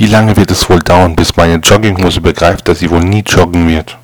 Wie lange wird es wohl dauern, bis meine Jogginghose begreift, dass sie wohl nie joggen wird?